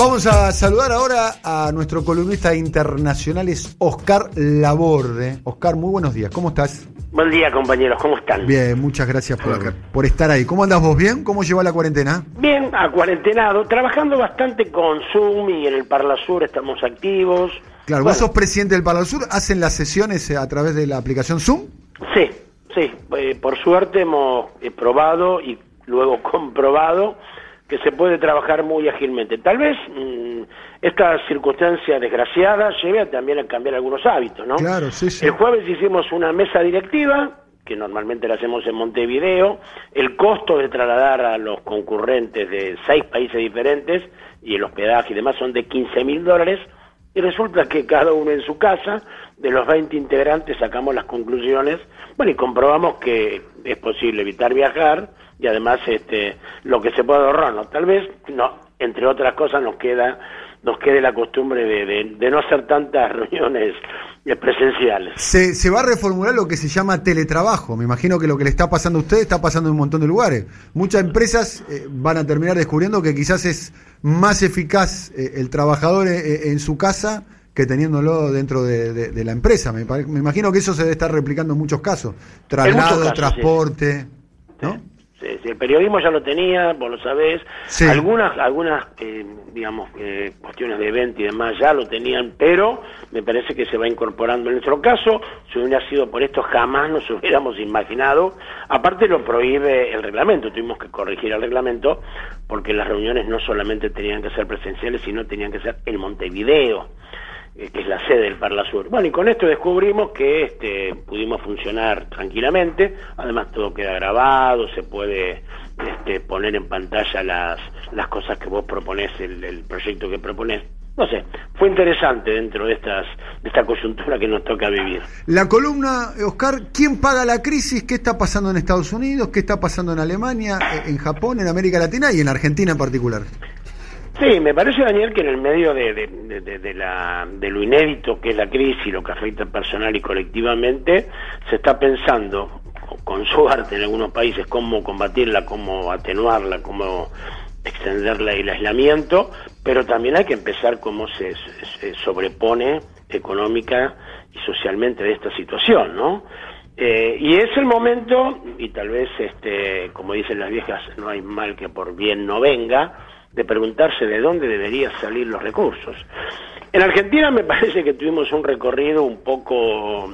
Vamos a saludar ahora a nuestro columnista internacional, es Oscar Laborde. Oscar, muy buenos días, ¿cómo estás? Buen día, compañeros, ¿cómo están? Bien, muchas gracias por, por estar ahí. ¿Cómo andas vos? ¿Bien? ¿Cómo lleva la cuarentena? Bien, a cuarentenado, trabajando bastante con Zoom y en el Parla Sur estamos activos. Claro, vos sos presidente del Parla Sur, ¿hacen las sesiones a través de la aplicación Zoom? Sí, sí, eh, por suerte hemos eh, probado y luego comprobado que se puede trabajar muy ágilmente. Tal vez mm, esta circunstancia desgraciada lleve también a cambiar algunos hábitos, ¿no? Claro, sí, sí. El jueves hicimos una mesa directiva, que normalmente la hacemos en Montevideo, el costo de trasladar a los concurrentes de seis países diferentes y el hospedaje y demás son de 15 mil dólares, y resulta que cada uno en su casa, de los 20 integrantes sacamos las conclusiones, bueno, y comprobamos que es posible evitar viajar, y además este lo que se puede ahorrar, ¿no? Tal vez, no, entre otras cosas nos queda nos quede la costumbre de, no hacer tantas reuniones presenciales. Se, se, va a reformular lo que se llama teletrabajo. Me imagino que lo que le está pasando a usted está pasando en un montón de lugares. Muchas empresas eh, van a terminar descubriendo que quizás es más eficaz eh, el trabajador eh, en su casa que teniéndolo dentro de, la empresa. Me, me, imagino que eso se debe estar replicando en muchos casos. Traslado, transporte. ¿no? El periodismo ya lo tenía, vos lo sabés. Algunas, algunas eh, digamos, eh, cuestiones de evento y demás ya lo tenían, pero me parece que se va incorporando. En nuestro caso, si hubiera sido por esto, jamás nos hubiéramos imaginado. Aparte lo prohíbe el reglamento, tuvimos que corregir el reglamento porque las reuniones no solamente tenían que ser presenciales, sino tenían que ser en Montevideo. Eh, que es la sede del Parla Sur. Bueno, y con esto descubrimos que este, pudimos funcionar tranquilamente, además todo queda grabado, se puede este, poner en pantalla las, las cosas que vos proponés, el, proyecto que proponés. No sé, fue interesante dentro de, estas, de esta coyuntura que nos toca vivir. La columna, Oscar, ¿quién paga la crisis? ¿Qué está pasando en Estados Unidos? ¿Qué está pasando en Alemania, en Japón, en América Latina y en Argentina en particular? Sí, me parece, Daniel, que en el medio de, de, la, de lo inédito que es la crisis, lo que afecta personal y colectivamente, se está pensando, con suerte en algunos países, cómo combatirla, cómo atenuarla, cómo extenderla el aislamiento, pero también hay que empezar cómo se, sobrepone económica y socialmente de esta situación, ¿no? Eh, y es el momento, y tal vez, este, como dicen las viejas, no hay mal que por bien no venga, de preguntarse de dónde deberían salir los recursos. En Argentina me parece que tuvimos un recorrido un poco,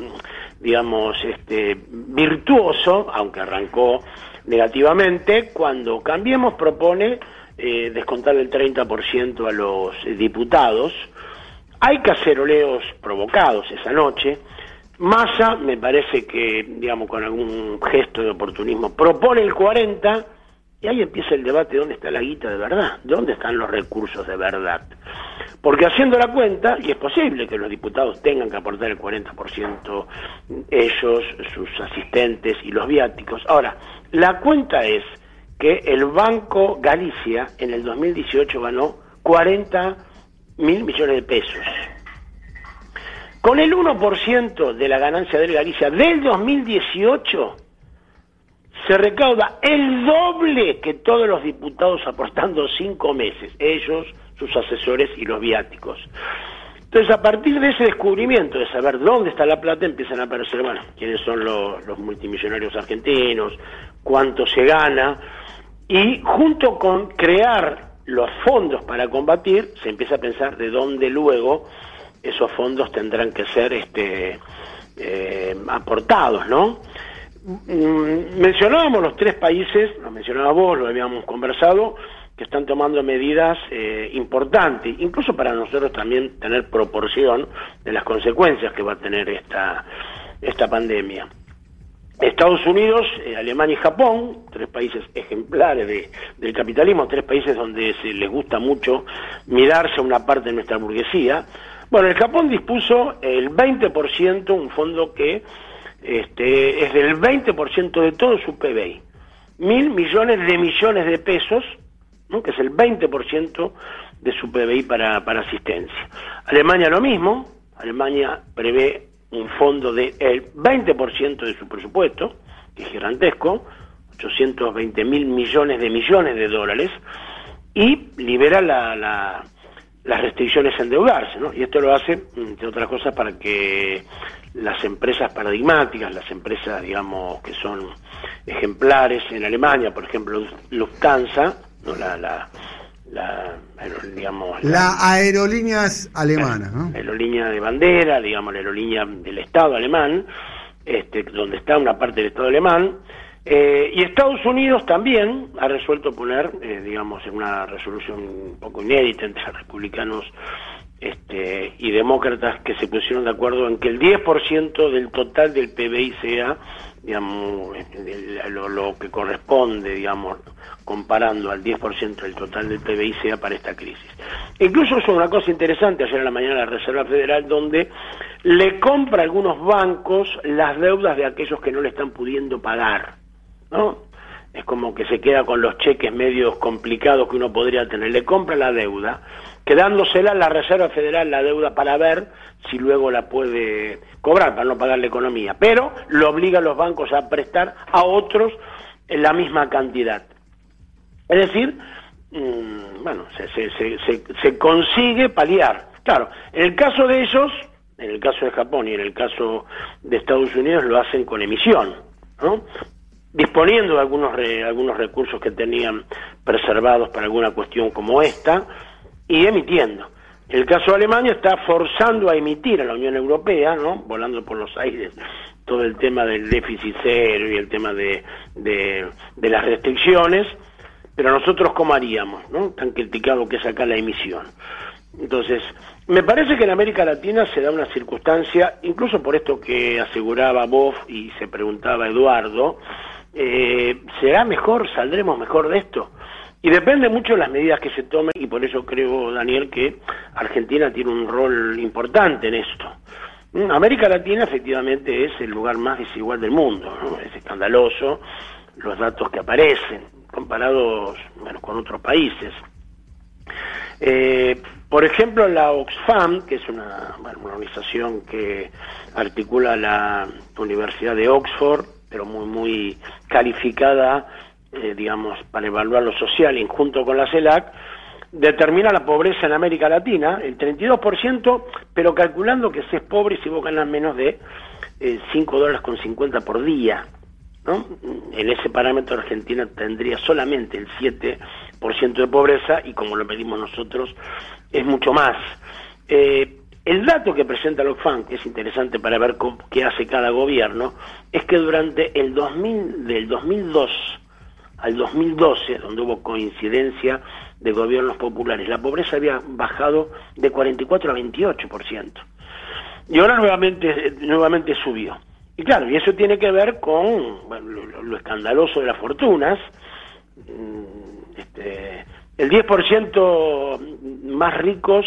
digamos, este, virtuoso, aunque arrancó negativamente, cuando Cambiemos propone eh, descontar el 30% a los diputados. Hay caceroleos provocados esa noche. Massa, me parece que, digamos, con algún gesto de oportunismo, propone el 40%, y ahí empieza el debate de dónde está la guita de verdad, de dónde están los recursos de verdad. Porque haciendo la cuenta, y es posible que los diputados tengan que aportar el 40% ellos, sus asistentes y los viáticos. Ahora, la cuenta es que el Banco Galicia en el 2018 ganó 40 mil millones de pesos. Con el 1% de la ganancia del Galicia del 2018, se recauda el doble que todos los diputados aportando cinco meses, ellos, sus asesores y los viáticos. Entonces, a partir de ese descubrimiento, de saber dónde está la plata, empiezan a aparecer, bueno, quiénes son los, los multimillonarios argentinos, cuánto se gana, y junto con crear los fondos para combatir, se empieza a pensar de dónde luego esos fondos tendrán que ser este, eh, aportados, ¿no? Mm, mencionábamos los tres países, lo mencionaba vos, lo habíamos conversado, que están tomando medidas eh, importantes, incluso para nosotros también tener proporción de las consecuencias que va a tener esta, esta pandemia. Estados Unidos, eh, Alemania y Japón, tres países ejemplares de, del capitalismo, tres países donde se les gusta mucho mirarse a una parte de nuestra burguesía. Bueno, el Japón dispuso el 20%, un fondo que este, es del 20% de todo su PBI. Mil millones de millones de pesos, que es el 20% de su PBI para, para asistencia. Alemania lo mismo, Alemania prevé un fondo del 20% de su presupuesto, que es gigantesco, 820 mil millones de millones de dólares, y libera la, las restricciones a endeudarse, ¿no? Y esto lo hace, entre otras cosas, para que las empresas paradigmáticas, las empresas, digamos, que son ejemplares en Alemania, por ejemplo, Lufthansa, ¿no? la, la, la digamos la aerolíneas alemanas ¿no? aerolínea de bandera digamos la aerolínea del Estado alemán este, donde está una parte del Estado alemán eh, y Estados Unidos también ha resuelto poner eh, digamos en una resolución un poco inédita entre republicanos este, y demócratas que se pusieron de acuerdo en que el 10% del total del PBI sea digamos, lo, que corresponde, digamos, comparando al 10% del total del PBI sea para esta crisis. Incluso es una cosa interesante ayer en la mañana la Reserva Federal donde le compra a algunos bancos las deudas de aquellos que no le están pudiendo pagar, ¿no? Es como que se queda con los cheques medios complicados que uno podría tener. Le compra la deuda quedándosela la Reserva Federal la deuda para ver si luego la puede cobrar, para no pagar la economía, pero lo obliga a los bancos a prestar a otros la misma cantidad. Es decir, mm, bueno, se, se, consigue paliar. Claro, en el caso de ellos, en el caso de Japón y en el caso de Estados Unidos, lo hacen con emisión, ¿no? Disponiendo de algunos, algunos recursos que tenían preservados para alguna cuestión como esta, y emitiendo. El caso de Alemania está forzando a emitir a la Unión Europea, ¿no? volando por los aires, todo el tema del déficit cero y el tema de, de, las restricciones, pero nosotros cómo haríamos, ¿no? Tan criticado que es acá la emisión. Entonces, me parece que en América Latina se da una circunstancia, incluso por esto que aseguraba Boff y se preguntaba Eduardo, eh, ¿será mejor, saldremos mejor de esto? Y depende mucho de las medidas que se tomen y por eso creo, Daniel, que Argentina tiene un rol importante en esto. Mm, América Latina efectivamente es el lugar más desigual del mundo, es escandaloso los datos que aparecen comparados con otros países. Eh, por ejemplo, la Oxfam, que es una organización que articula la Universidad de Oxford, pero muy, muy calificada eh, digamos, para evaluar lo social y junto con la CELAC, determina la pobreza en América Latina, el 32%, pero calculando que se es pobre si vos ganas menos de eh, 5 dólares con 50 por día. ¿no? En ese parámetro Argentina tendría solamente el 7% de pobreza y como lo medimos nosotros es mucho más. Eh, el dato que presenta el OCFAN, que es interesante para ver qué hace cada gobierno, es que durante el 2000, del 2002 al 2012, donde hubo coincidencia de gobiernos populares, la pobreza había bajado de 44 a 28%. Y ahora nuevamente, nuevamente subió. Y claro, y eso tiene que ver con lo, escandaloso de las fortunas. Mm, este, el 10% más ricos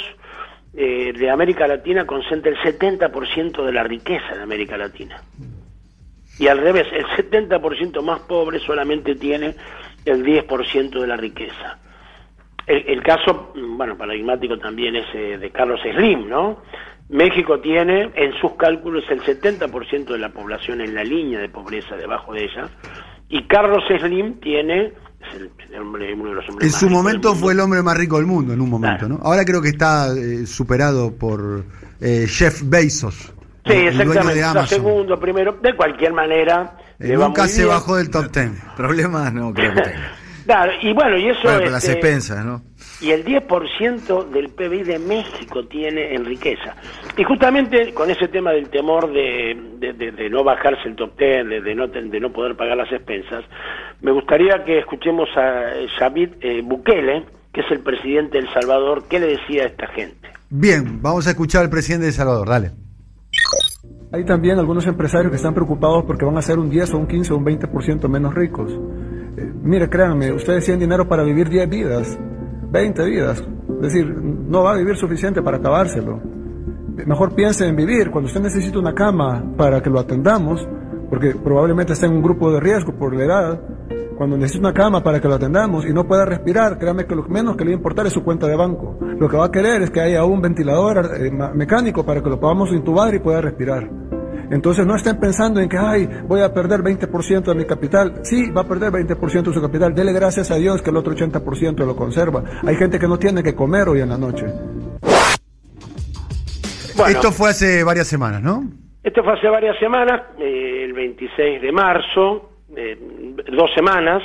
eh, de América Latina concentra el 70% de la riqueza de América Latina y al revés, el 70% más pobre solamente tiene el 10% de la riqueza. El, caso, bueno, paradigmático también es eh, de Carlos Slim, ¿no? México tiene en sus cálculos el 70% de la población en la línea de pobreza debajo de ella, y Carlos Slim tiene el, hombre, uno de los hombres en su momento fue el hombre más rico del mundo, en un momento, ¿no? Ahora creo que está eh, superado por eh, Jeff Bezos. Sí, exactamente. segundo, primero, de cualquier manera. Eh, nunca se bajó del top ten. Problemas no creo que Claro, y bueno, y eso. Bueno, las este, expensas, ¿no? Y el 10% del PBI de México tiene en riqueza. Y justamente con ese tema del temor de, de, no bajarse el top ten, de, no, de no poder pagar las expensas, me gustaría que escuchemos a Xavier eh, Bukele, que es el presidente de El Salvador, qué le decía a esta gente. Bien, vamos a escuchar al presidente de El Salvador, dale. Hay también algunos empresarios que están preocupados porque van a ser un 10 o un 15 o un 20% menos ricos. Eh, mire, créanme, ustedes tienen dinero para vivir 10 vidas, 20 vidas. Es decir, no va a vivir suficiente para acabárselo. Mejor piense en vivir. Cuando usted necesita una cama para que lo atendamos, porque probablemente está en un grupo de riesgo por la edad, cuando necesita una cama para que lo atendamos y no pueda respirar, créame que lo menos que le va a importar es su cuenta de banco. Lo que va a querer es que haya un ventilador eh, mecánico para que lo podamos intubar y pueda respirar. Entonces no estén pensando en que, ay, voy a perder 20% de mi capital. Sí, va a perder 20% de su capital. Dele gracias a Dios que el otro 80% lo conserva. Hay gente que no tiene que comer hoy en la noche. Esto fue hace varias semanas, ¿no? Esto fue hace varias semanas, eh, el 26 de marzo, eh, dos semanas,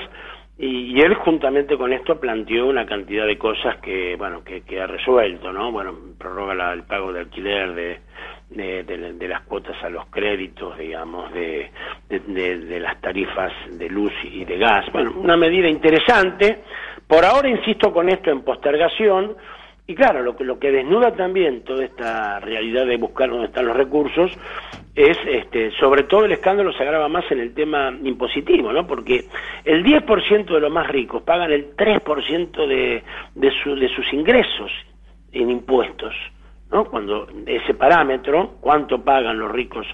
y, él juntamente con esto planteó una cantidad de cosas que, bueno, que, ha resuelto, ¿no? Bueno, prorroga el pago de alquiler de, de, las cuotas a los créditos, digamos, de, de, las tarifas de luz y de gas. Bueno, una medida interesante. Por ahora insisto con esto en postergación, y claro, lo que, lo que desnuda también toda esta realidad de buscar dónde están los recursos es, este, sobre todo el escándalo se agrava más en el tema impositivo, ¿no? Porque el 10% de los más ricos pagan el 3% de, de, su, de sus ingresos en impuestos, ¿no? Cuando ese parámetro, cuánto pagan los ricos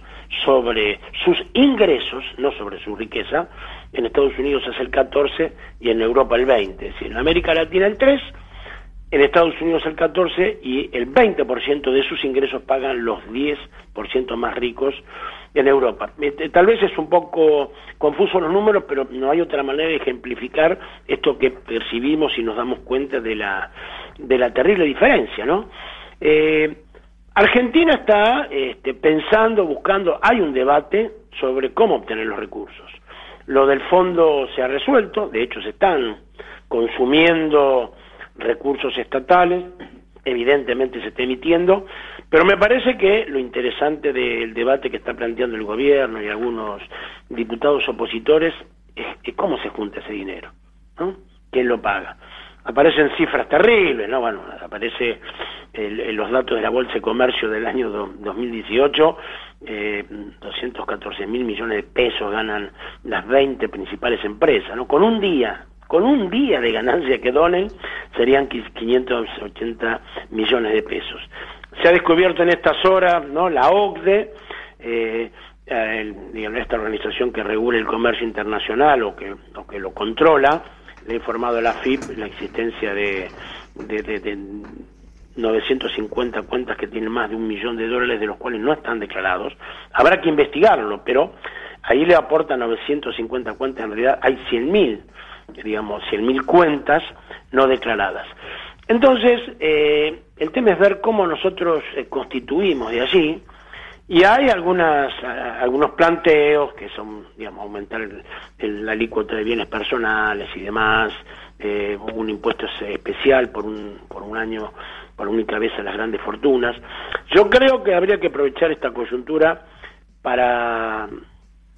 sobre sus ingresos, no sobre su riqueza, en Estados Unidos es el 14 y en Europa el 20, es decir, en América Latina el 3 en Estados Unidos el 14 y el 20% de sus ingresos pagan los 10% más ricos en Europa. Este, tal vez es un poco confuso los números, pero no hay otra manera de ejemplificar esto que percibimos y nos damos cuenta de la, de la terrible diferencia, ¿no? Eh, Argentina está este, pensando, buscando, hay un debate sobre cómo obtener los recursos. Lo del fondo se ha resuelto, de hecho se están consumiendo recursos estatales, evidentemente se está emitiendo, pero me parece que lo interesante del debate que está planteando el gobierno y algunos diputados opositores es, cómo se junta ese dinero, ¿no? ¿Quién lo paga? Aparecen cifras terribles, ¿no? Bueno, aparece los datos de la Bolsa de Comercio del año 2018, eh, 214 mil millones de pesos ganan las 20 principales empresas, ¿no? Con un día, con un día de ganancia que donen, serían 580 millones de pesos. Se ha descubierto en estas horas, ¿no? La OCDE, eh, esta organización que regula el comercio internacional o que, lo controla, le ha informado a la FIP la existencia de 950 cuentas que tienen más de un millón de dólares, de los cuales no están declarados. Habrá que investigarlo, pero ahí le aporta 950 cuentas, en realidad hay 100.000 digamos, 100.000 cuentas no declaradas. Entonces, eh, el tema es ver cómo nosotros eh, constituimos de allí, y hay algunas, algunos planteos que son, digamos, aumentar el, la alícuota de bienes personales y demás, eh, un impuesto especial por un, por un año, por única vez a las grandes fortunas. Yo creo que habría que aprovechar esta coyuntura para,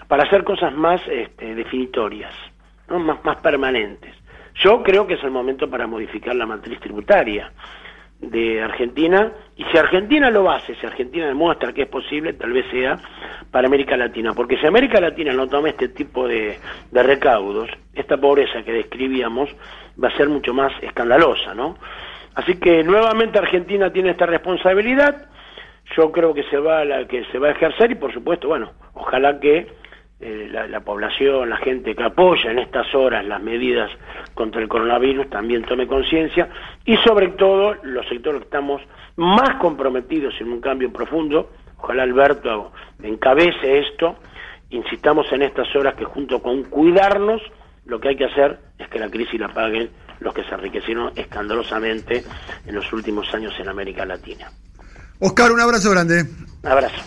para hacer cosas más este, definitorias más, más permanentes. Yo creo que es el momento para modificar la matriz tributaria de Argentina y si Argentina lo hace, si Argentina demuestra que es posible, tal vez sea para América Latina, porque si América Latina no toma este tipo de, de recaudos, esta pobreza que describíamos va a ser mucho más escandalosa, ¿no? Así que nuevamente Argentina tiene esta responsabilidad, yo creo que se va a que se va a ejercer y por supuesto, bueno, ojalá que eh, la, población, la gente que apoya en estas horas las medidas contra el coronavirus también tome conciencia y sobre todo los sectores que estamos más comprometidos en un cambio profundo, ojalá Alberto encabece esto, insistamos en estas horas que junto con cuidarnos, lo que hay que hacer es que la crisis la paguen los que se enriquecieron escandalosamente en los últimos años en América Latina. Oscar, un abrazo grande. Un abrazo.